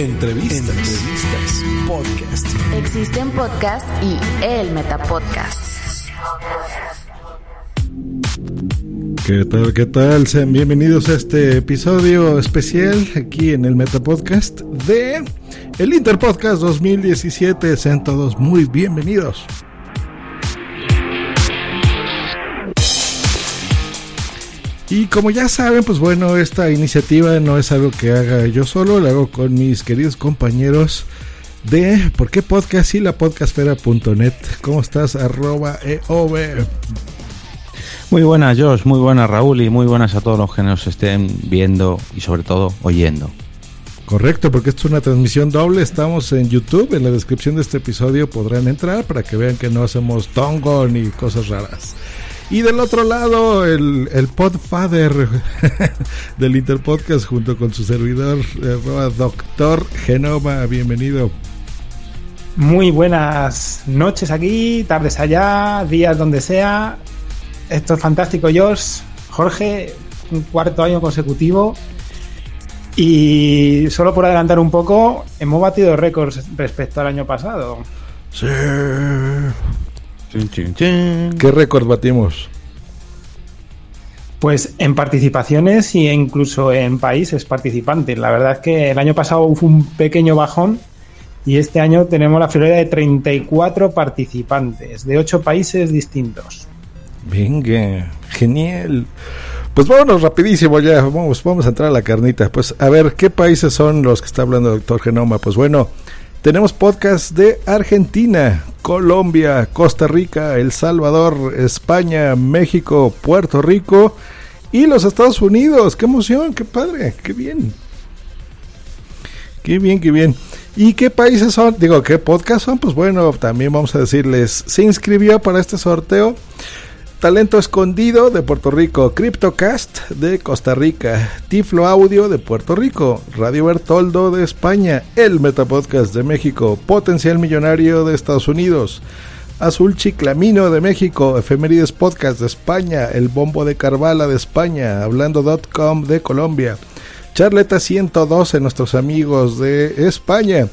Entrevistas, entrevistas, podcast. Existen podcast y el Metapodcast. ¿Qué tal? ¿Qué tal? Sean bienvenidos a este episodio especial aquí en el Metapodcast de el Interpodcast 2017. Sean todos muy bienvenidos. Y como ya saben, pues bueno, esta iniciativa no es algo que haga yo solo, la hago con mis queridos compañeros de ¿Por qué podcast? y la podcastfera.net. ¿Cómo estás? Arroba EOB. Muy buenas, Josh, muy buenas, Raúl, y muy buenas a todos los que nos estén viendo y sobre todo oyendo. Correcto, porque esto es una transmisión doble. Estamos en YouTube. En la descripción de este episodio podrán entrar para que vean que no hacemos tongo ni cosas raras. Y del otro lado, el, el podfather del Interpodcast junto con su servidor, eh, Doctor Genoma. Bienvenido. Muy buenas noches aquí, tardes allá, días donde sea. Esto es fantástico, Josh. Jorge, un cuarto año consecutivo. Y solo por adelantar un poco, hemos batido récords respecto al año pasado. Sí. ¿Qué récord batimos? Pues en participaciones y incluso en países participantes. La verdad es que el año pasado fue un pequeño bajón y este año tenemos la friolera de 34 participantes de 8 países distintos. Venga, genial. Pues vámonos rapidísimo ya, vamos, vamos a entrar a la carnita. Pues a ver, ¿qué países son los que está hablando el doctor Genoma? Pues bueno, tenemos podcast de Argentina, Colombia, Costa Rica, El Salvador, España, México, Puerto Rico y los Estados Unidos. ¡Qué emoción! ¡Qué padre! ¡Qué bien! ¡Qué bien, qué bien! ¿Y qué países son? Digo, ¿qué podcast son? Pues bueno, también vamos a decirles, se inscribió para este sorteo Talento Escondido de Puerto Rico, Cryptocast de Costa Rica, Tiflo Audio de Puerto Rico, Radio Bertoldo de España, El Metapodcast de México, Potencial Millonario de Estados Unidos, Azul Chiclamino de México, Efemérides Podcast de España, El Bombo de Carvala de España, Hablando.com de Colombia, Charleta 112, nuestros amigos de España,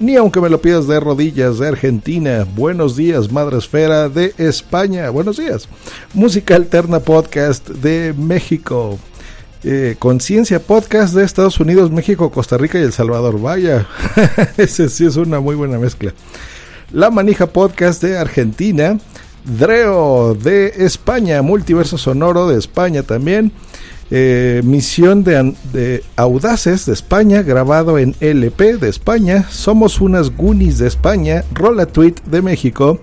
ni aunque me lo pidas de rodillas de Argentina. Buenos días, Madre Esfera de España. Buenos días. Música Alterna Podcast de México. Eh, Conciencia Podcast de Estados Unidos, México, Costa Rica y El Salvador. Vaya, ese sí es una muy buena mezcla. La Manija Podcast de Argentina. Dreo de España, Multiverso Sonoro de España también. Eh, misión de, de, Audaces de España, grabado en LP de España, Somos unas Goonies de España, Rola Tweet de México,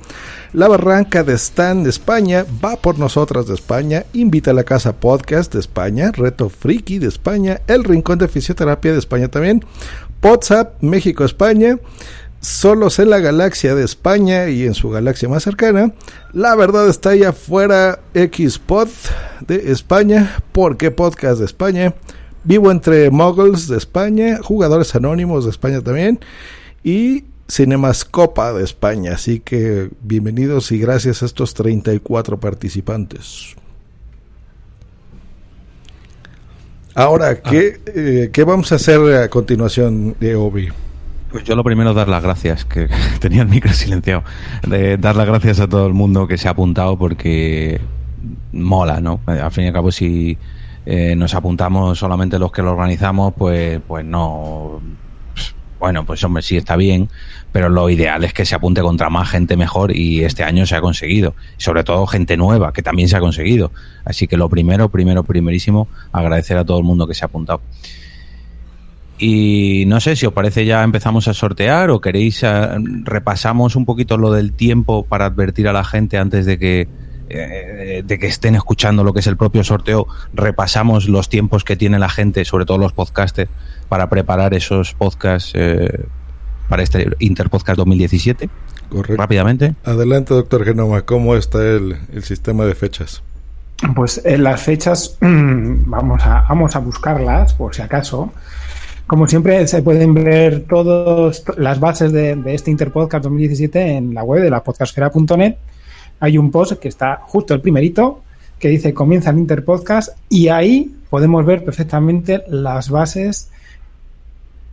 La Barranca de Stan de España, Va por Nosotras de España, Invita a la Casa Podcast de España, Reto Friki de España, El Rincón de Fisioterapia de España también, WhatsApp México España, solos en la galaxia de España y en su galaxia más cercana. La verdad está ahí afuera Xpod de España, porque podcast de España. Vivo entre Muggles de España, Jugadores Anónimos de España también y Cinemascopa de España. Así que bienvenidos y gracias a estos 34 participantes. Ahora, ¿qué, eh, ¿qué vamos a hacer a continuación de Obi? Pues yo lo primero dar las gracias, que tenía el micro silenciado, de dar las gracias a todo el mundo que se ha apuntado porque mola, ¿no? Al fin y al cabo si eh, nos apuntamos solamente los que lo organizamos, pues, pues no, bueno, pues hombre, sí está bien, pero lo ideal es que se apunte contra más gente mejor y este año se ha conseguido. Sobre todo gente nueva, que también se ha conseguido. Así que lo primero, primero, primerísimo, agradecer a todo el mundo que se ha apuntado. Y no sé si os parece ya empezamos a sortear o queréis eh, repasamos un poquito lo del tiempo para advertir a la gente antes de que eh, de que estén escuchando lo que es el propio sorteo, repasamos los tiempos que tiene la gente, sobre todo los podcasters, para preparar esos podcasts eh, para este Interpodcast 2017. Correcto. Rápidamente. Adelante, doctor Genoma, ¿cómo está el, el sistema de fechas? Pues en las fechas vamos a, vamos a buscarlas, por si acaso. Como siempre, se pueden ver todas las bases de, este Interpodcast 2017 en la web de la podcastfera.net. Hay un post que está justo el primerito, que dice comienza el Interpodcast, y ahí podemos ver perfectamente las bases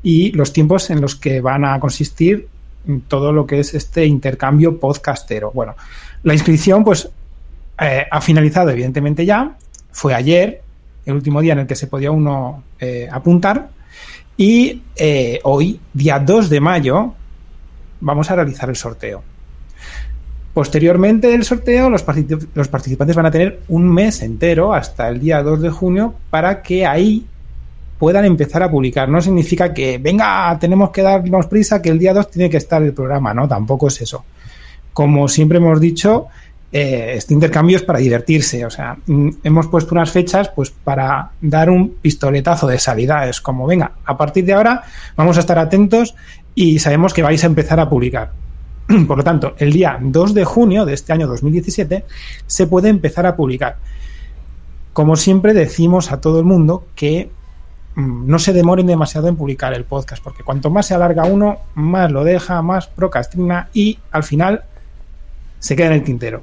y los tiempos en los que van a consistir todo lo que es este intercambio podcastero. Bueno, la inscripción, pues, eh, ha finalizado, evidentemente, ya. Fue ayer, el último día en el que se podía uno eh, apuntar. Y eh, hoy, día 2 de mayo, vamos a realizar el sorteo. Posteriormente del sorteo, los, los, participantes van a tener un mes entero hasta el día 2 de junio para que ahí puedan empezar a publicar. No significa que, venga, tenemos que darnos prisa, que el día 2 tiene que estar el programa, no, tampoco es eso. Como siempre hemos dicho, eh, este intercambio es para divertirse, o sea, mm, hemos puesto unas fechas pues para dar un pistoletazo de salida, es como, venga, a partir de ahora vamos a estar atentos y sabemos que vais a empezar a publicar. Por lo tanto, el día 2 de junio de este año 2017 se puede empezar a publicar. Como siempre decimos a todo el mundo que mm, no se demoren demasiado en publicar el podcast, porque cuanto más se alarga uno, más lo deja, más procrastina y al final se queda en el tintero.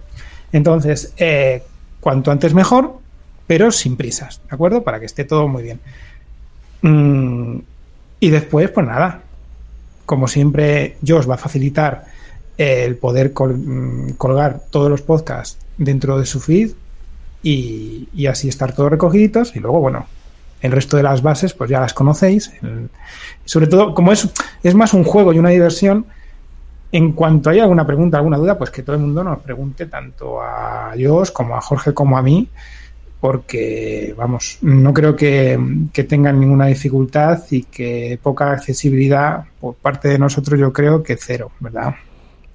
Entonces, eh, cuanto antes mejor, pero sin prisas, ¿de acuerdo? Para que esté todo muy bien. Mm, y después, pues nada, como siempre, yo os va a facilitar el poder col colgar todos los podcasts dentro de su feed y, así estar todos recogiditos y luego, bueno, el resto de las bases pues ya las conocéis. Sobre todo, como es, es más un juego y una diversión, en cuanto haya alguna pregunta, alguna duda, pues que todo el mundo nos pregunte tanto a Josh como a Jorge como a mí, porque, vamos, no creo que, que, tengan ninguna dificultad y que poca accesibilidad por parte de nosotros, yo creo que cero, ¿verdad?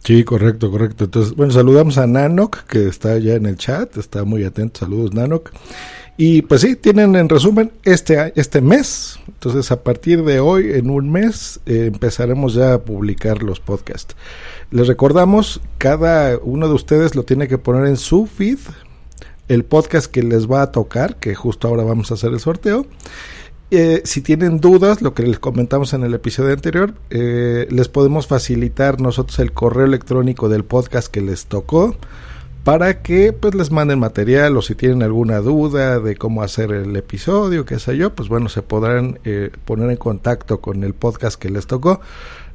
Sí, correcto, correcto. Entonces, bueno, saludamos a Nanok, que está ya en el chat, está muy atento. Saludos, Nanok. Y pues sí, tienen en resumen este, este mes. Entonces, a partir de hoy, en un mes, eh, empezaremos ya a publicar los podcasts. Les recordamos, cada uno de ustedes lo tiene que poner en su feed, el podcast que les va a tocar, que justo ahora vamos a hacer el sorteo. Eh, si tienen dudas, lo que les comentamos en el episodio anterior, eh, les podemos facilitar nosotros el correo electrónico del podcast que les tocó para que pues les manden material o si tienen alguna duda de cómo hacer el episodio, qué sé yo, pues bueno, se podrán eh, poner en contacto con el podcast que les tocó.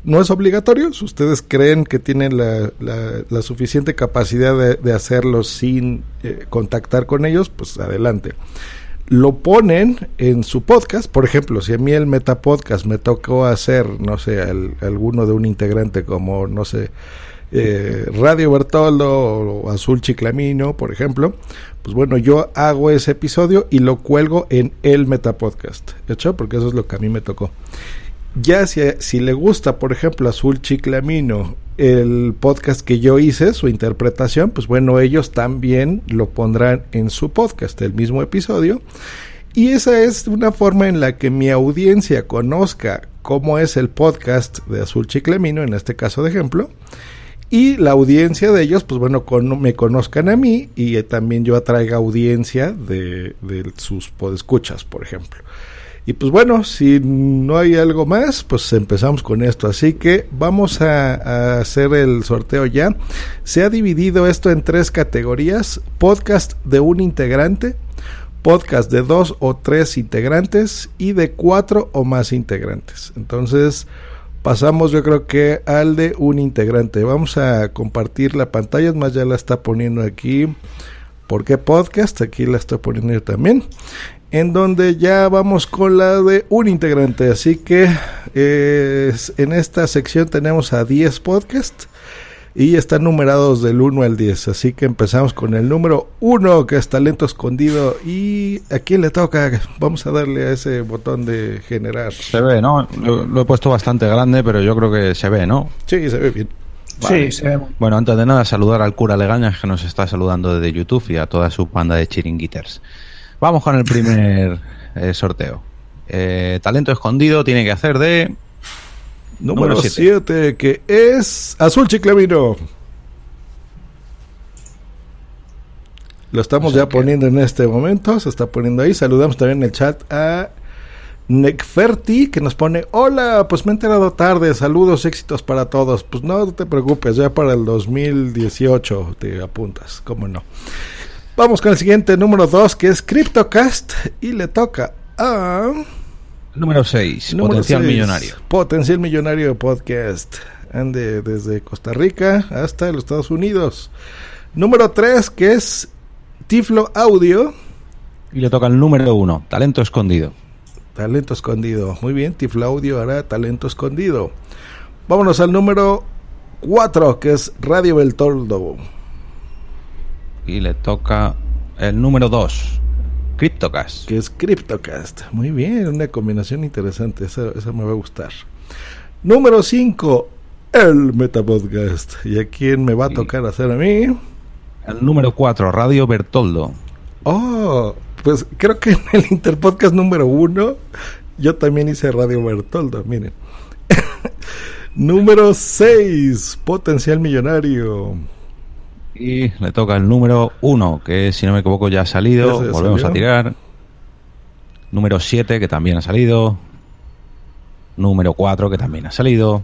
No es obligatorio, si ustedes creen que tienen la, la, la suficiente capacidad de, hacerlo sin eh, contactar con ellos, pues adelante lo ponen en su podcast. Por ejemplo, si a mí el Metapodcast me tocó hacer, no sé, el, alguno de un integrante como, no sé, eh, Radio Bertoldo o Azul Chiclamino, por ejemplo, pues bueno, yo hago ese episodio y lo cuelgo en el Metapodcast, ¿hecho? Porque eso es lo que a mí me tocó. Ya si, si le gusta, por ejemplo, Azul Chiclamino, el podcast que yo hice, su interpretación, pues bueno, ellos también lo pondrán en su podcast, el mismo episodio. Y esa es una forma en la que mi audiencia conozca cómo es el podcast de Azul Chiclamino, en este caso de ejemplo. Y la audiencia de ellos, pues bueno, con, me conozcan a mí y también yo atraiga audiencia de, sus podescuchas, por ejemplo. Y pues bueno, si no hay algo más, pues empezamos con esto. Así que vamos a, hacer el sorteo ya. Se ha dividido esto en tres categorías. Podcast de un integrante, podcast de dos o tres integrantes y de cuatro o más integrantes. Entonces, pasamos yo creo que al de un integrante. Vamos a compartir la pantalla, es más ya la está poniendo aquí. ¿Por qué podcast? Aquí la estoy poniendo yo también. En donde ya vamos con la de un integrante. Así que eh, en esta sección tenemos a 10 podcasts y están numerados del 1 al 10. Así que empezamos con el número 1, que es talento escondido. ¿Y a quién le toca? Vamos a darle a ese botón de generar. Se ve, ¿no? Lo, lo he puesto bastante grande, pero yo creo que se ve, ¿no? Sí, se ve bien. Sí, se ve. Bueno, antes de nada, saludar al cura Legañas que nos está saludando desde YouTube y a toda su banda de chiringuiters. Vamos con el primer eh, sorteo. Eh, talento escondido tiene que hacer de. Número siete. 7, que es Azul Chiclamino. Lo estamos ya poniendo en este momento, se está poniendo ahí. Saludamos también en el chat a Necferti, que nos pone, hola, pues me he enterado tarde, saludos, éxitos para todos. Pues no te preocupes, ya para el 2018 te apuntas, cómo no. Vamos con el siguiente, número 2, que es CryptoCast, y le toca a... Número 6, Número potencial seis, millonario. Potencial Millonario Podcast. Ande desde Costa Rica hasta los Estados Unidos. Número 3, que es Tiflo Audio. Y le toca el número 1, talento escondido. Talento escondido. Muy bien, Tiflo Audio hará talento escondido. Vámonos al número 4, que es Radio Beltoldo. Y le toca el número 2, CryptoCast. Que es CryptoCast. Muy bien, una combinación interesante. Esa, esa me va a gustar. Número 5, el Metapodcast. ¿Y a quién me va a tocar hacer a mí? El número 4, Radio Bertoldo. Oh, pues creo que en el Interpodcast número uno yo también hice Radio Bertoldo, miren. número 6, Potencial Millonario. Y le toca el número 1, que si no me equivoco ya ha salido. Ya Volvemos salió. a tirar. Número 7, que también ha salido. Número 4, que también ha salido.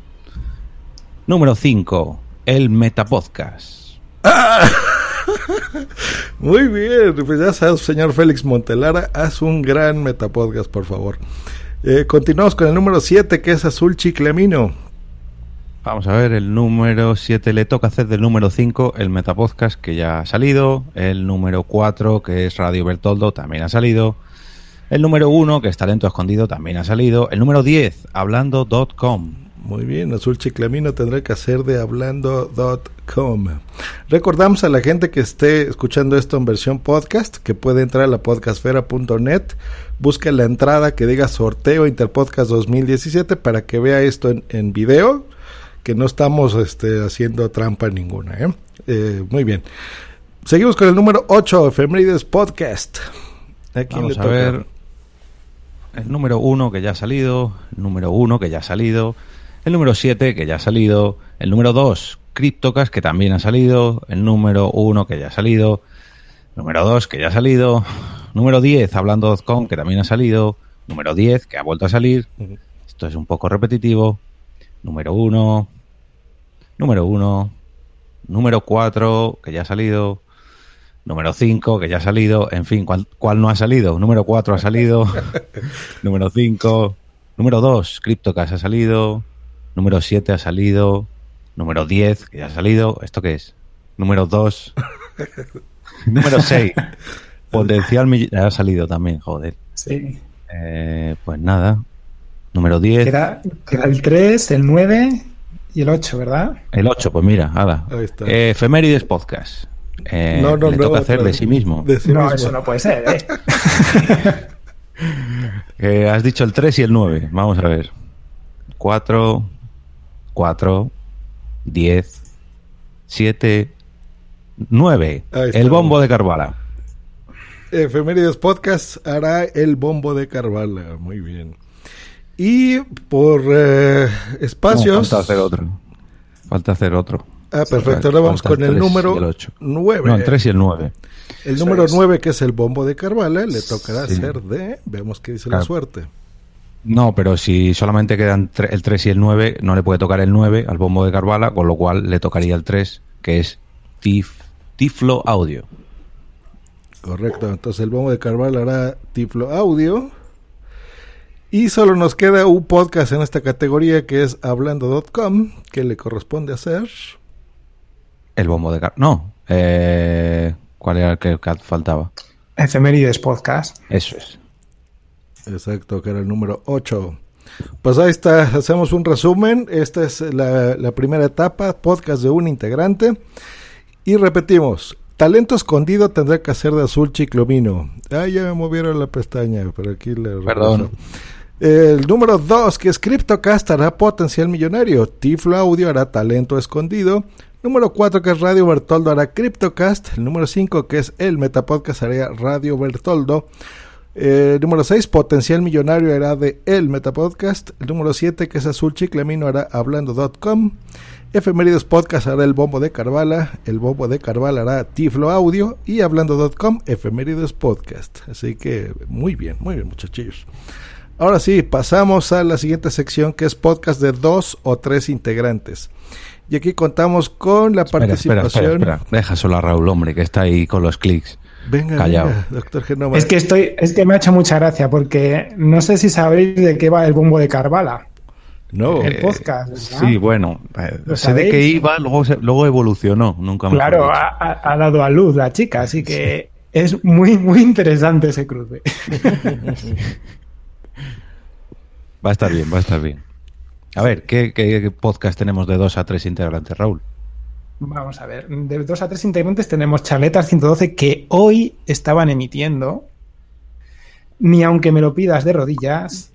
Número 5, el Metapodcast. Muy bien, pues ya sabes, señor Félix Montelara, haz un gran Metapodcast, por favor. Eh, continuamos con el número 7, que es Azul Chiclamino. Vamos a ver, el número 7 le toca hacer del número 5 el Metapodcast, que ya ha salido. El número 4, que es Radio Bertoldo, también ha salido. El número 1, que es Talento Escondido, también ha salido. El número 10, hablando.com. Muy bien, Azul Chiclamino tendrá que hacer de hablando.com. Recordamos a la gente que esté escuchando esto en versión podcast que puede entrar a la podcastfera.net, busca la entrada que diga sorteo Interpodcast 2017 para que vea esto en, en video, que no estamos este, haciendo trampa ninguna. ¿eh? Eh, muy bien. Seguimos con el número 8, Efemérides Podcast. ¿A quién Vamos le a ver. El número 1 que ya ha salido. El número 1 que ya ha salido. El número 7 que ya ha salido. El número 2, CryptoCast que también ha salido. El número 1 que ya ha salido. Número 2 que ya ha salido. Número 10, hablando.com que también ha salido. Número 10 que ha vuelto a salir. Esto es un poco repetitivo. Número 1. Número 1. Número 4 que ya ha salido. Número 5, que ya ha salido. En fin, ¿cuál, cuál no ha salido? Número 4 ha salido. número 5. Número 2, CryptoCast ha salido. Número 7 ha salido. Número 10, que ya ha salido. ¿Esto qué es? Número 2. número 6. Potencial mill- ha salido también, joder. Sí. Eh, pues nada. Número 10. Que era, que era el 3, el 9 y el 8, ¿verdad? El 8, pues mira, nada. Ahí está. Eh, Efemérides Podcast. Eh, No, no, le no, toca hacer otra de sí mismo. De sí no, mismo. eso no puede ser, ¿eh? Eh, has dicho el 3 y el 9. Vamos a ver. 4, 4, 10, 7, 9. Ahí está. El bombo de Carvala. Efemérides Podcast hará el bombo de Carvala. Muy bien. Y por eh, No, espacios. falta hacer otro. Falta hacer otro. ah, perfecto. Ahora vamos Falta con el número el ocho. 9. No, el 3 y el 9. El Eso número es. 9, que es el bombo de Carvala, le tocará Sí. ser de. Vemos qué dice Claro. la suerte. No, pero si solamente quedan el 3 y el 9, no le puede tocar el 9 al bombo de Carvala, con lo cual le tocaría el 3, que es Tif, Tiflo Audio. Correcto. Entonces el bombo de Carvala hará Tiflo Audio. Y solo nos queda un podcast en esta categoría que es hablando.com, que le corresponde hacer. El bombo de car No. Eh, ¿Cuál era el que faltaba? Efemérides Podcast. Eso es. Exacto, que era el número 8. Pues ahí está, hacemos un resumen. Esta es la, la primera etapa, podcast de un integrante. Y repetimos, talento escondido tendrá que hacer de azul chiclomino. Ah, ya me movieron la pestaña, pero aquí le... Perdón. El número 2, que es CryptoCast, hará potencial millonario. Tiflo Audio hará talento escondido. Número 4, que es Radio Bertoldo, hará CryptoCast. El número 5, que es el Metapodcast, hará Radio Bertoldo. Eh, número 6, Potencial Millonario hará de El Metapodcast. El número 7, que es Azul Chiclamino, hará Hablando.com. Efemérides Podcast hará El Bombo de Carvala. El Bombo de Carvala hará Tiflo Audio. Y Hablando.com, Efemérides Podcast. Así que muy bien, muy bien, muchachillos. Ahora sí, pasamos a la siguiente sección que es podcast de dos o tres integrantes. Y aquí contamos con la Espera, espera, participación. espera, espera. Deja solo a Raúl, hombre, que está ahí con los clics. Venga, Callao. venga, doctor Genoma. Es que estoy, es que me ha hecho mucha gracia porque no sé si sabéis de qué va el bombo de Carvala. No. El podcast. ¿verdad? Sí, bueno, eh, ¿Lo sé de qué iba, luego, luego evolucionó, nunca Claro, dicho. ha, ha- ha dado a luz la chica, así que es muy, muy interesante ese cruce. Va a estar bien, va a estar bien. A ver, ¿qué, podcast tenemos de dos a tres integrantes, Raúl? Vamos a ver, de dos a tres integrantes tenemos Charletas 112 que hoy estaban emitiendo. Ni aunque me lo pidas de rodillas.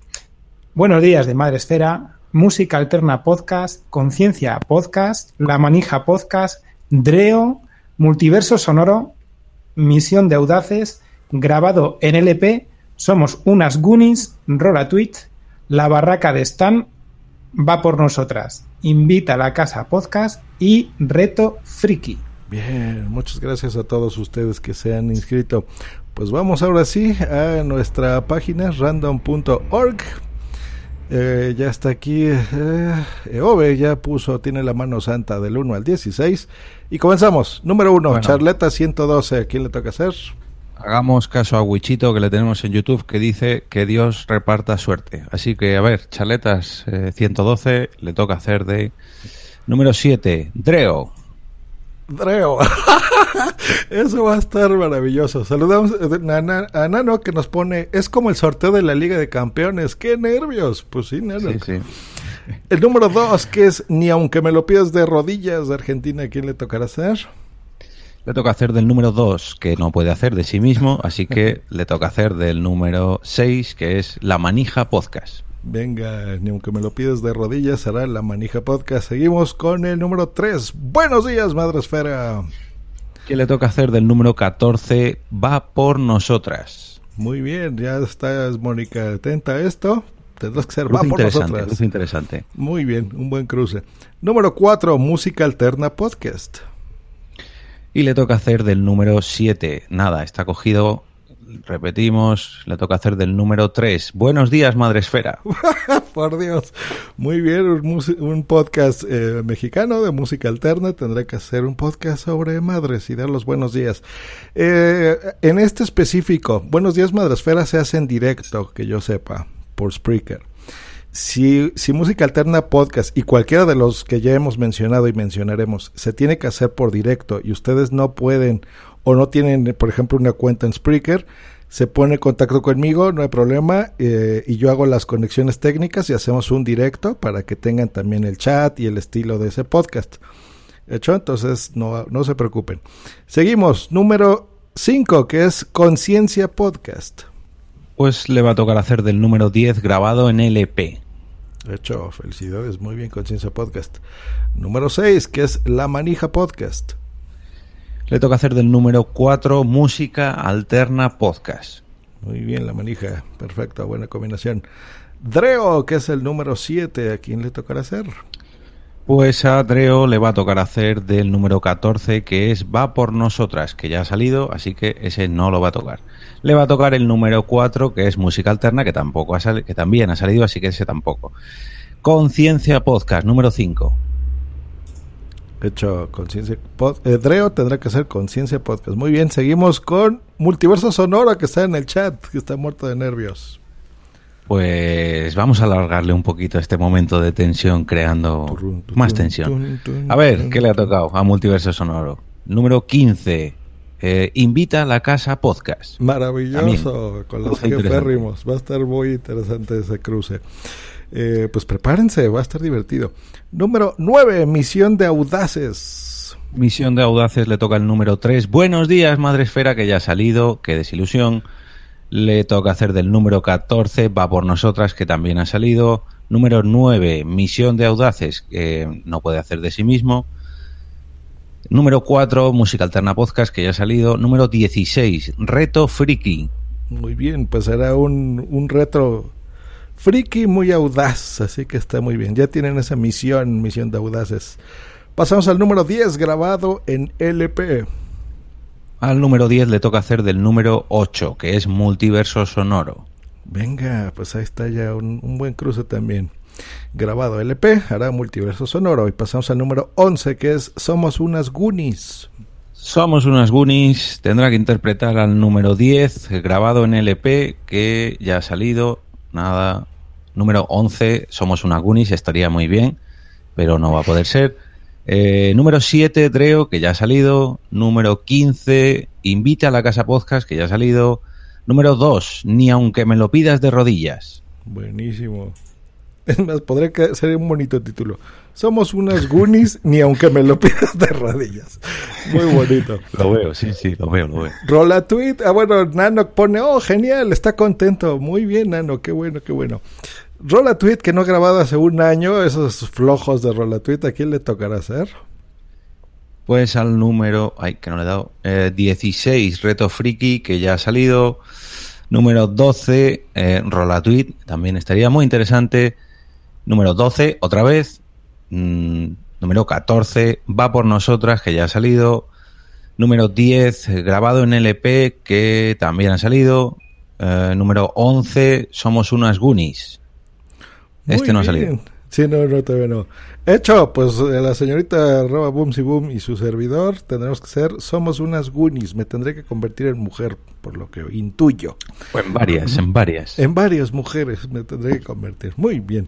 Buenos días de Madre Esfera. Música Alterna Podcast. Conciencia Podcast. La Manija Podcast. Dreo. Multiverso Sonoro. Misión de Audaces. Grabado en LP. Somos unas Goonies. Rola Tweet. La Barraca de Stan va por nosotras. Invita a la casa podcast y reto friki. Bien, muchas gracias a todos ustedes que se han inscrito. Pues vamos ahora sí a nuestra página random.org. Eh, ya está aquí. Eh, Ove ya puso, tiene la mano santa del 1 al 16. Y comenzamos. Número 1, Bueno. Charleta 112. ¿A quién le toca hacer? Hagamos caso a Wichito que le tenemos en YouTube que dice que Dios reparta suerte. Así que, a ver, Chaletas eh, 112 le toca hacer de número 7, Dreo. Dreo. Eso va a estar maravilloso. Saludamos eh, a, Na- a Nano que nos pone, es como el sorteo de la Liga de Campeones. ¡Qué nervios! Pues sí, Nano. Sí, sí. El número dos, que es ni aunque me lo pidas de rodillas de Argentina, ¿a quién le tocará hacer? Le toca hacer del número 2, que no puede hacer de sí mismo, así que le toca hacer del número 6, que es La Manija Podcast. Venga, ni aunque me lo pidas de rodillas, será la manija podcast. Seguimos con el número 3. Buenos días, Madre Esfera. Que le toca hacer del número 14, Va por Nosotras. Muy bien, ya estás, Mónica, atenta a esto. Tendrás que ser va por nosotras. interesante. Muy bien, un buen cruce. Número 4, Música Alterna Podcast. Y le toca hacer del número 7. Nada, está cogido. Repetimos, le toca hacer del número 3. Buenos días, Madre Esfera. Por Dios. Muy bien, un, podcast eh, mexicano de música alterna. Tendrá que hacer un podcast sobre madres y dar los buenos días. Eh, en este específico, Buenos días Madresfera se hace en directo, que yo sepa, por Spreaker. Si, si música alterna podcast y cualquiera de los que ya hemos mencionado y mencionaremos se tiene que hacer por directo y ustedes no pueden o no tienen, por ejemplo, una cuenta en Spreaker, se pone en contacto conmigo, no hay problema, eh, y yo hago las conexiones técnicas y hacemos un directo para que tengan también el chat y el estilo de ese podcast. ¿Hecho? Entonces, no, no se preocupen. Seguimos, número 5, que es Conciencia Podcast. Pues le va a tocar hacer del número 10 grabado en LP. Hecho, felicidades, muy bien, Conciencia Podcast. Número 6, que es La Manija Podcast. Le toca hacer del número 4 Música Alterna Podcast. Muy bien, La Manija, perfecto, buena combinación. Dreo, que es el número 7, ¿a quién le tocará hacer? Pues a Dreo le va a tocar hacer del número 14, que es Va por Nosotras, que ya ha salido, así que ese no lo va a tocar. Le va a tocar el número 4, que es Música Alterna, que tampoco ha sali- que también ha salido, así que ese tampoco. Conciencia Podcast, número 5. Hecho, Conciencia eh, Dreo tendrá que hacer Conciencia Podcast. Muy bien, seguimos con Multiverso Sonoro, que está en el chat, que está muerto de nervios. Pues vamos a alargarle un poquito este momento de tensión creando más tensión. A ver, ¿qué le ha tocado a Multiverso Sonoro? Número 15. Eh, invita a la casa podcast. Maravilloso, con los férrimos. Va a estar muy interesante ese cruce. Eh, pues prepárense, va a estar divertido. Número 9, Misión de Audaces. Misión de Audaces le toca el número 3. Buenos días, Madre Esfera, que ya ha salido. Qué desilusión. Le toca hacer del número 14, Va por Nosotras, que también ha salido. Número 9, Misión de Audaces, que no puede hacer de sí mismo. Número 4, Música Alterna Podcast, que ya ha salido. Número 16, Reto Friki. Muy bien, pues era un, un reto friki muy audaz, así que está muy bien. Ya tienen esa misión, misión de audaces. Pasamos al número 10, grabado en LP. Al número 10 le toca hacer del número 8, que es Multiverso Sonoro. Venga, pues ahí está ya un, un buen cruce también grabado LP, hará multiverso sonoro. Y pasamos al número 11, que es Somos unas Goonies. Somos unas Goonies, tendrá que interpretar al número 10, grabado en LP, que ya ha salido. Nada. Número 11, Somos unas Goonies, estaría muy bien, pero no va a poder ser. Eh, número 7, Dreo, que ya ha salido. Número 15, Invita a la Casa Podcast, que ya ha salido. Número 2, Ni aunque me lo pidas de rodillas. Buenísimo. Es más, podría ser un bonito título. Somos unas Goonies, ni aunque me lo pidas de rodillas. Muy bonito. Lo veo, sí, sí, lo veo, lo veo. Rola tweet. Ah, bueno, Nano pone, oh, genial, está contento. Muy bien, Nano, qué bueno, qué bueno. Rola tweet que no ha grabado hace un año, esos flojos de Rola tweet, ¿a quién le tocará hacer? Pues al número, ay, que no le he dado, eh, 16, Reto Friki, que ya ha salido. Número 12, eh, también estaría muy interesante. Número 12, otra vez. Mm, número 14, Va por nosotras, que ya ha salido. Número 10, grabado en LP, que también ha salido. Eh, número 11, Somos unas Goonies. Este no ha salido. Sí, no, no, todavía no. Hecho, pues eh, la señorita arroba boom y boom y su servidor tendremos que ser, somos unas Goonies, me tendré que convertir en mujer, por lo que intuyo. O en varias, en varias. En varias mujeres me tendré que convertir. Muy bien.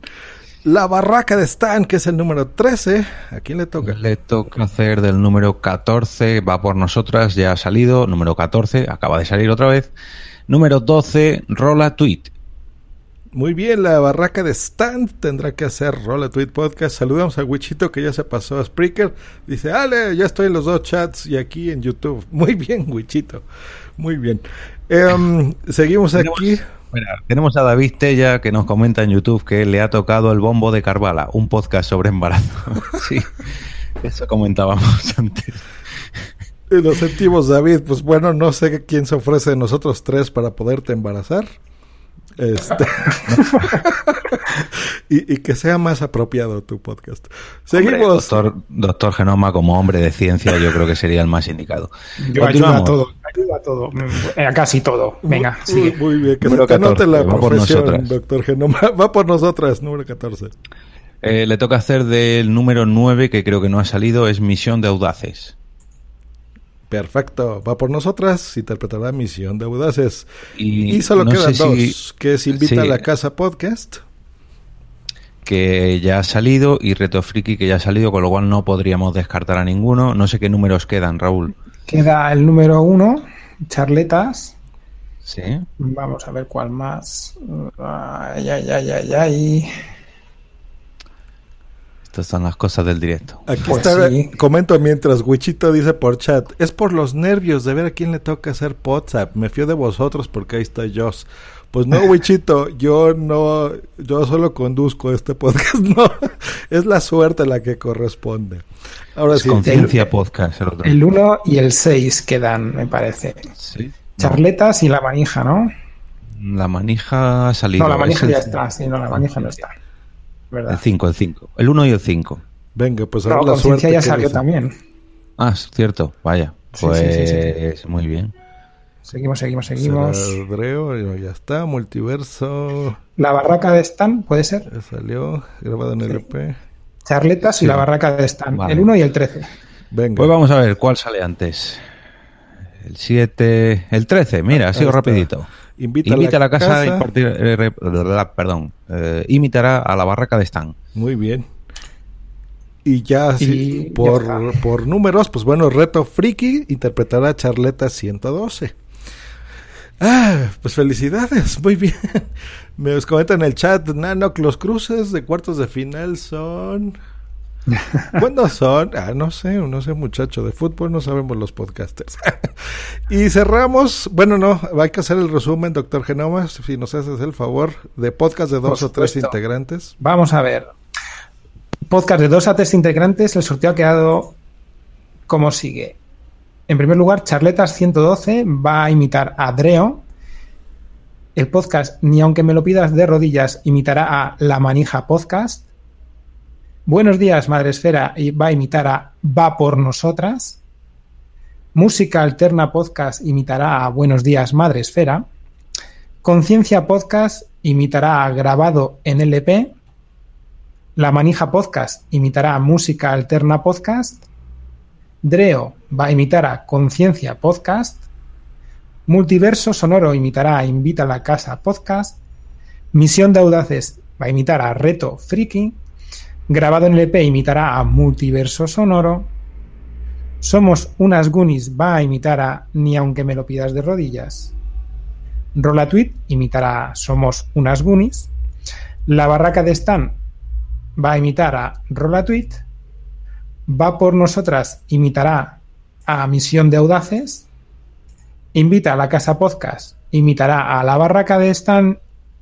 La barraca de Stan, que es el número 13. ¿A quién le toca? Le toca hacer del número 14, va por nosotras, ya ha salido. Número 14, acaba de salir otra vez. Número 12, Rola Tweet. Muy bien, la barraca de Stan tendrá que hacer Rola Tweet Podcast. Saludamos a Wichito que ya se pasó a Spreaker. Dice, Ale, ya estoy en los dos chats y aquí en YouTube. Muy bien, Wichito. Muy bien. Um, seguimos aquí. Mira, tenemos a David Tella que nos comenta en YouTube que le ha tocado el bombo de Carvala, un podcast sobre embarazo. sí, eso comentábamos antes. Y lo sentimos, David. Pues bueno, no sé quién se ofrece de nosotros tres para poderte embarazar. Este... y, y, que sea más apropiado tu podcast. Seguimos. Hombre, doctor, doctor, Genoma, como hombre de ciencia, yo creo que sería el más indicado. Yo ayudo a todo, ayudo a todo, a casi todo. Venga, muy, sigue. Muy bien, que número se te 14, la profesión, doctor Genoma. Va por nosotras, número 14. Eh, le toca hacer del número 9, que creo que no ha salido, es Misión de Audaces. Perfecto, va por nosotras, interpretará Misión de Audaces. Y, y solo no quedan dos, si, que es Invita sí, a la Casa Podcast. Que ya ha salido, y Reto Friki que ya ha salido, con lo cual no podríamos descartar a ninguno. No sé qué números quedan, Raúl. Queda el número uno, Charletas. Sí. Vamos a ver cuál más. Ay, ay, ay, ay, ay. Estas son las cosas del directo. Aquí pues está, sí. comento mientras Wichito dice por chat, es por los nervios de ver a quién le toca hacer WhatsApp. Me fío de vosotros porque ahí está Joss. Pues no, Wichito, yo no, yo solo conduzco este podcast, no, es la suerte la que corresponde. Ahora es sí. Conciencia el, Podcast. El 1 y el 6 quedan, me parece. Sí. Charletas no. y la manija, ¿no? La manija ha salido. No, la manija ya está, sí, no, la manija no está. ¿Verdad? El 5, el 5. El 1 y el 5. Venga, pues ahora no, la suerte ya salió también. Ah, es cierto, vaya. Pues sí, sí, sí, muy bien. Seguimos, seguimos, seguimos. Breo, ya está, multiverso. La barraca de Stan, ¿puede ser? Ya salió, grabado en LP. Charletas y la barraca de Stan. Vale. El 1 y el 13. Venga. Pues vamos a ver cuál sale antes. El 7, el 13, mira, ha sido rapidito. Invita, Invita a la, casa, y partir- eh, re- perdón, eh, imitará a la barraca de Stan. Muy bien. Y ya Y por, ya por números, pues bueno, Reto Friki interpretará Charleta 112. Ah, pues felicidades, muy bien. Me os comenta en el chat, Nanoc, los cruces de cuartos de final son... ¿Cuándo son? Ah, no sé, no sé muchacho, de fútbol no sabemos los podcasters. y cerramos, bueno, no, hay que hacer el resumen, doctor Genoma, si nos haces el favor, de podcast de dos Por o tres supuesto. integrantes. Vamos a ver. Podcast de dos a tres integrantes. El sorteo ha quedado como sigue. En primer lugar, Charletas 112 va a imitar a Dreo. El podcast Ni aunque me lo pidas de rodillas imitará a La Manija Podcast. Buenos días, Madre Esfera, y va a imitar a Va por Nosotras. Música Alterna Podcast imitará a Buenos días, Madre Esfera. Conciencia Podcast imitará a Grabado en LP. La Manija Podcast imitará a Música Alterna Podcast. Dreo va a imitar a Conciencia Podcast. Multiverso Sonoro imitará a Invita a la Casa Podcast. Misión de Audaces va a imitar a Reto Friki. Grabado en LP imitará a Multiverso Sonoro. Somos unas Goonies va a imitar a Ni aunque me lo pidas de rodillas. Rolatweet imitará a Somos unas Goonies. La barraca de Stan va a imitar a Rolatweet. Va por nosotras imitará a Misión de Audaces. Invita a la Casa Podcast imitará a la barraca de Stan.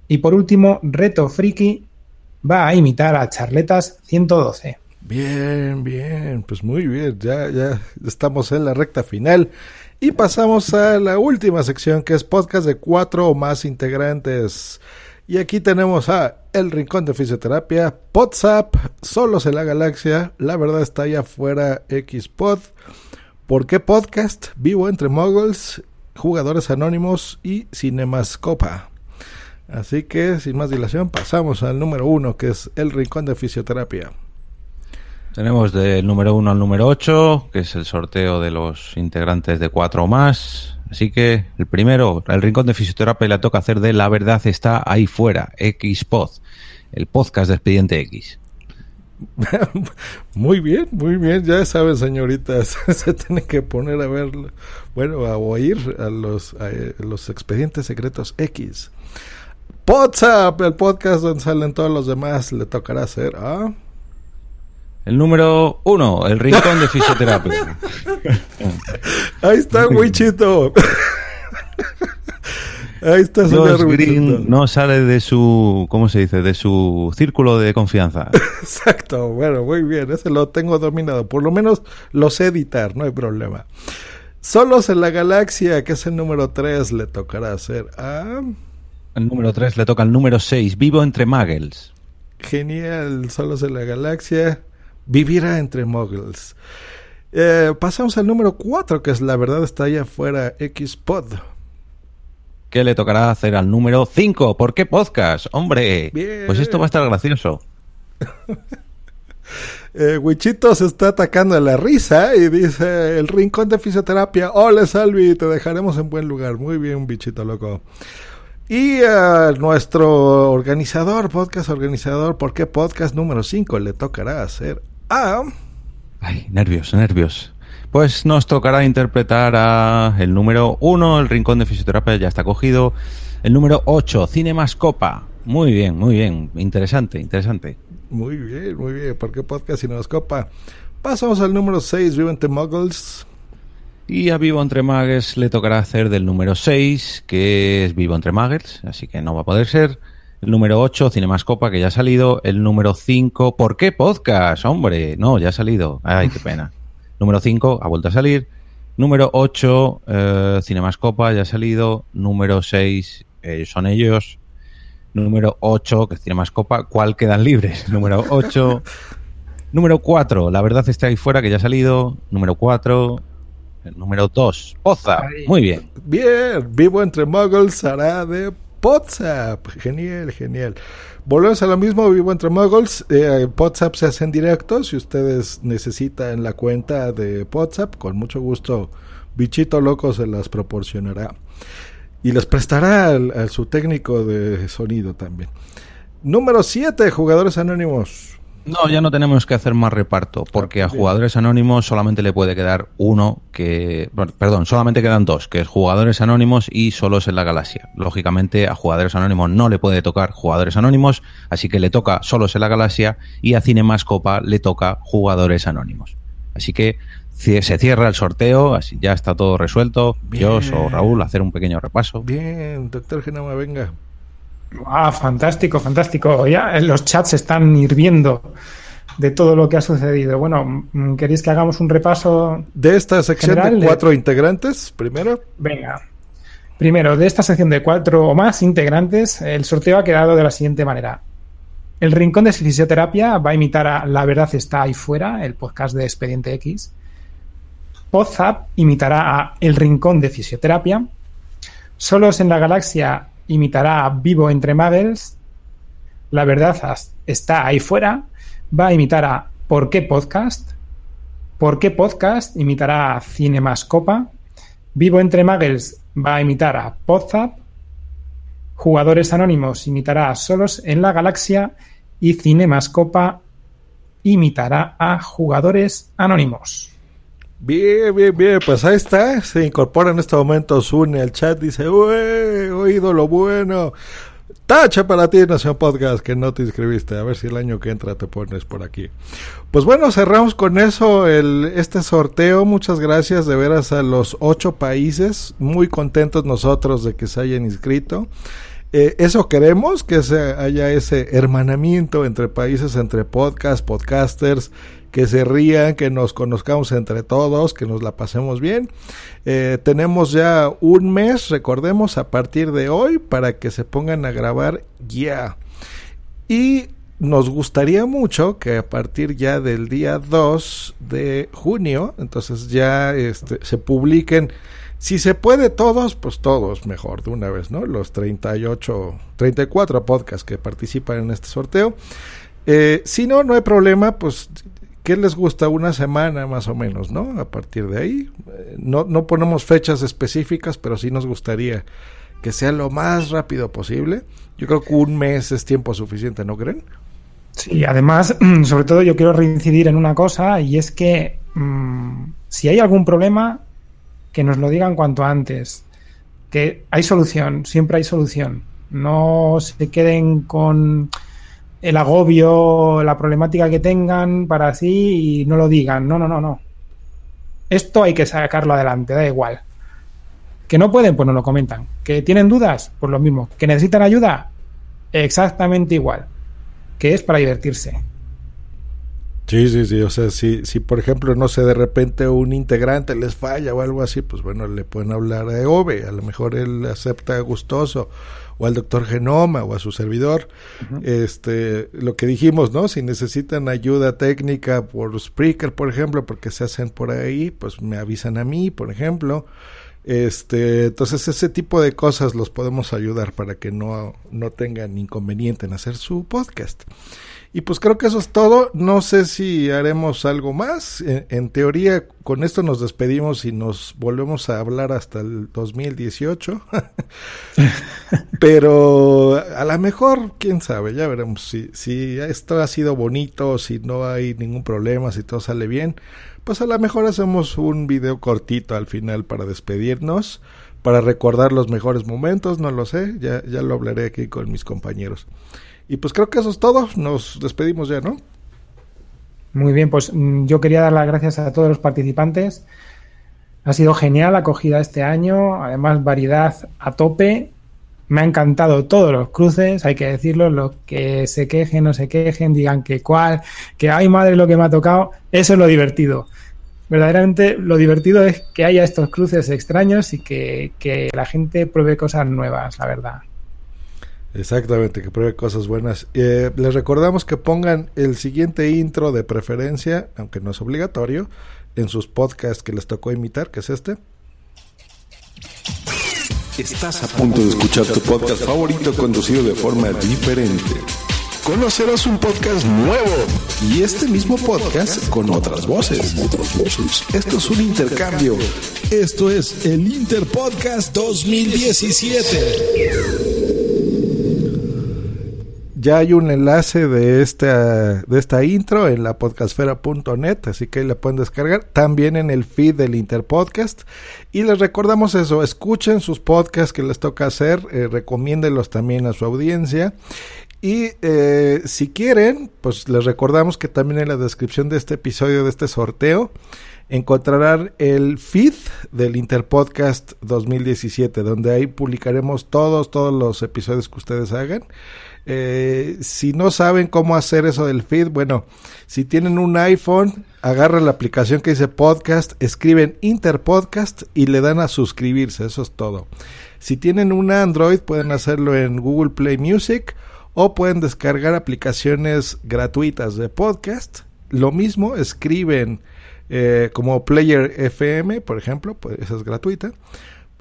Y por último, Reto Friki va a imitar a Charletas 112. Bien, bien, pues muy bien, ya, ya estamos en la recta final y pasamos a la última sección que es podcast de cuatro o más integrantes. Y aquí tenemos a El Rincón de Fisioterapia, WhatsApp, Solos en la Galaxia, La Verdad está allá afuera, Xpod, ¿Por qué Podcast? Vivo entre Muggles, Jugadores Anónimos y Cinemascopa. Así que, sin más dilación, pasamos al número uno, que es El Rincón de Fisioterapia. Tenemos del número 1 al número 8, que es el sorteo de los integrantes de cuatro o más. Así que el primero, el rincón de fisioterapia le toca hacer de La verdad está ahí fuera, Xpod, el podcast de Expediente X. Muy bien, muy bien. Ya saben, señoritas, se tienen que poner a ver, bueno, a oír a los, a, eh, los expedientes secretos X. WhatsApp, el podcast donde salen todos los demás, le tocará hacer a... El número 1, el rincón de fisioterapia. Ahí está, Wichito. Ahí está, señor Josh Green no sale de su, ¿cómo se dice? De su círculo de confianza. Exacto, bueno, muy bien, ese lo tengo dominado. Por lo menos lo sé editar, no hay problema. Solos en la galaxia, que es el número 3, le tocará hacer a... El número 3 le toca al número 6, vivo entre muggles. Genial, Solos en la Galaxia. Vivirá entre muggles. Eh, pasamos al número 4, que es La Verdad está allá afuera, Xpod. ¿Qué le tocará hacer al número 5? ¿Por qué podcast? Hombre, Bien. pues esto va a estar gracioso. Eh, Wichito se está atacando a la risa y dice: El rincón de fisioterapia. Hola, Salvi, te dejaremos en buen lugar. Muy bien, bichito loco. Y a nuestro organizador, podcast organizador, ¿por qué podcast número 5 le tocará hacer a. Ay, nervios, nervios. Pues nos tocará interpretar a el número 1, el rincón de fisioterapia ya está cogido. El número 8, Cinemascopa. Muy bien, muy bien. Interesante, interesante. Muy bien, muy bien. ¿Por qué podcast y nos copa? Pasamos al número 6, Vivo entre Muggles. Y a Vivo entre Muggles le tocará hacer del número 6, que es Vivo entre Muggles, así que no va a poder ser. El número 8, Cinemascopa, que ya ha salido. El número 5, ¿por qué podcast? Hombre, no, ya ha salido. Ay, qué pena. número 5, ha vuelto a salir. Número 8, eh, Cinemascopa, ya ha salido. Número 6, eh, son ellos. Número 8, que es Cinemascopa, ¿cuál quedan libres? Número 8. Número 4, La verdad está ahí fuera, que ya ha salido. Número 4. El número 2, Poza. Ahí. Muy bien. Bien, Vivo entre Muggles hará de WhatsApp. Genial, genial. Volvemos a lo mismo, Vivo entre Muggles. Eh, WhatsApp se hace en directo. Si ustedes necesitan la cuenta de WhatsApp, con mucho gusto, Bichito Loco se las proporcionará. y les prestará al, al su técnico de sonido también. Número 7, jugadores anónimos. No, ya no tenemos que hacer más reparto, porque a jugadores anónimos solamente le puede quedar uno que... Perdón, solamente quedan dos, que es jugadores anónimos y solos en la galaxia. Lógicamente a jugadores anónimos no le puede tocar jugadores anónimos, así que le toca solos en la galaxia y a Cinemascopa le toca jugadores anónimos. Así que se cierra el sorteo, así ya está todo resuelto. Dios o Raúl, hacer un pequeño repaso. Bien, doctor Genoma, venga. Ah, fantástico, fantástico. Ya en los chats están hirviendo de todo lo que ha sucedido. Bueno, mm, ¿queréis que hagamos un repaso? De esta sección General de- cuatro integrantes, primero. Venga. Primero, de esta sección de cuatro o más integrantes, el sorteo ha quedado de la siguiente manera. El Rincón de Fisioterapia va a imitar a La Verdad está ahí fuera, el podcast de Expediente X. Podzap imitará a El Rincón de Fisioterapia. Solos en la Galaxia imitará a Vivo entre Muggles. La Verdad está ahí fuera. Va a imitar a ¿Por qué Podcast? ¿Por qué Podcast? imitará a Cinemascopa. Vivo entre Muggles va a imitar a Podzap. Jugadores Anónimos imitará a Solos en la Galaxia. Y Cinemascopa imitará a Jugadores Anónimos. Bien, bien, bien, pues ahí está. Se incorpora en este momento Zune al chat. Dice, "Ué, oído lo bueno. Tacha para ti, Nación Podcast, que no te inscribiste. A ver si el año que entra te pones por aquí. Pues bueno, cerramos con eso el, este sorteo. Muchas gracias de veras a los ocho países. Muy contentos nosotros de que se hayan inscrito. Eh, eso queremos, que se haya ese hermanamiento entre países, entre podcast, podcasters, que se rían, que nos conozcamos entre todos, que nos la pasemos bien. Eh, tenemos ya un mes, recordemos, a partir de hoy, para que se pongan a grabar ya. Y nos gustaría mucho que a partir ya del día 2 de junio, entonces ya este, se publiquen, si se puede todos, pues todos mejor de una vez, ¿no? Los 38, 34 podcasts que participan en este sorteo. Eh, si no, no hay problema, pues ¿Qué les gusta? Una semana más o menos, ¿no? A partir de ahí. Eh, No, no ponemos fechas específicas, pero sí nos gustaría que sea lo más rápido posible. Yo creo que un mes es tiempo suficiente, ¿no creen? Sí, además, sobre todo yo quiero reincidir en una cosa y es que mm, si hay algún problema, que nos lo digan cuanto antes. Que hay solución, siempre hay solución. No se queden con el agobio, la problemática que tengan para sí y no lo digan. No, no, no, no. Esto hay que sacarlo adelante, da igual. Que no pueden, pues no lo comentan. Que tienen dudas, pues lo mismo. Que necesitan ayuda, exactamente igual. Que es para divertirse. Sí, sí, sí. O sea, si, si por ejemplo, no sé, de repente un integrante les falla o algo así, pues bueno, le pueden hablar a Ove. A lo mejor él acepta gustoso. O al doctor Genoma o a su servidor. Este, lo que dijimos, ¿no? Si necesitan ayuda técnica por Spreaker, por ejemplo, porque se hacen por ahí, pues me avisan a mí, por ejemplo. Este, entonces ese tipo de cosas los podemos ayudar para que no, no tengan inconveniente en hacer su podcast. Y pues creo que eso es todo. No sé si haremos algo más. En, teoría, con esto nos despedimos y nos volvemos a hablar hasta el 2018. Pero a lo mejor, quién sabe, ya veremos si, si esto ha sido bonito, si no hay ningún problema, si todo sale bien. Pues a lo mejor hacemos un video cortito al final para despedirnos, para recordar los mejores momentos, no lo sé, ya, ya lo hablaré aquí con mis compañeros. Y pues creo que eso es todo. Nos despedimos ya, ¿no? Muy bien, pues yo quería dar las gracias a todos los participantes. Ha sido genial la acogida este año, además variedad a tope. Me ha encantado todos los cruces, hay que decirlo, los que se quejen, no se quejen, digan que cuál, que ay madre lo que me ha tocado, eso es lo divertido. Verdaderamente lo divertido es que haya estos cruces extraños y que, que la gente pruebe cosas nuevas, la verdad. Exactamente, que pruebe cosas buenas. Eh, les recordamos que pongan el siguiente intro de preferencia, aunque no es obligatorio, en sus podcasts que les tocó imitar, que es este. Estás a punto de escuchar tu podcast favorito conducido de forma diferente. conocerás un podcast nuevo y este mismo podcast con otras voces. Esto es un intercambio. Esto es el Interpodcast 2017 ya hay un enlace de esta, de esta intro en la podcastfera.net, así que ahí la pueden descargar. También en el feed del Interpodcast. Y les recordamos eso, escuchen sus podcasts que les toca hacer, eh, recomiéndenlos también a su audiencia. Y eh, si quieren, pues les recordamos que también en la descripción de este episodio, de este sorteo, encontrarán el feed del Interpodcast 2017, donde ahí publicaremos todos, todos los episodios que ustedes hagan. Eh, si no saben cómo hacer eso del feed, bueno, si tienen un iPhone, agarran la aplicación que dice podcast, escriben Interpodcast y le dan a suscribirse, eso es todo. Si tienen un Android, pueden hacerlo en Google Play Music o pueden descargar aplicaciones gratuitas de podcast. Lo mismo, escriben eh, como Player FM, por ejemplo, pues esa es gratuita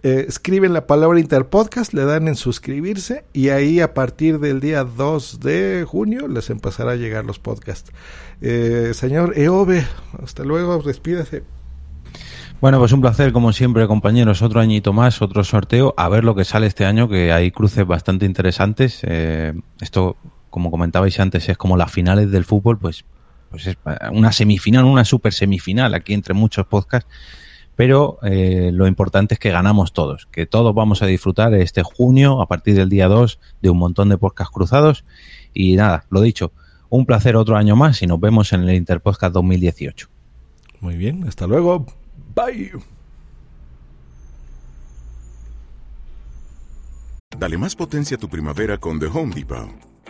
eh, escriben la palabra Interpodcast, le dan en suscribirse y ahí a partir del día 2 de junio les empezará a llegar los podcasts. Eh, señor Eove, hasta luego, despídase. Bueno, pues un placer, como siempre, compañeros. Otro añito más, otro sorteo. A ver lo que sale este año, que hay cruces bastante interesantes. Eh, esto, como comentabais antes, es como las finales del fútbol, pues, pues es una semifinal, una super semifinal aquí entre muchos podcasts pero eh, lo importante es que ganamos todos, que todos vamos a disfrutar este junio, a partir del día 2, de un montón de podcasts cruzados. Y nada, lo dicho, un placer otro año más y nos vemos en el Interpodcast 2018. Muy bien, hasta luego. Bye. Dale más potencia a tu primavera con The Home Depot.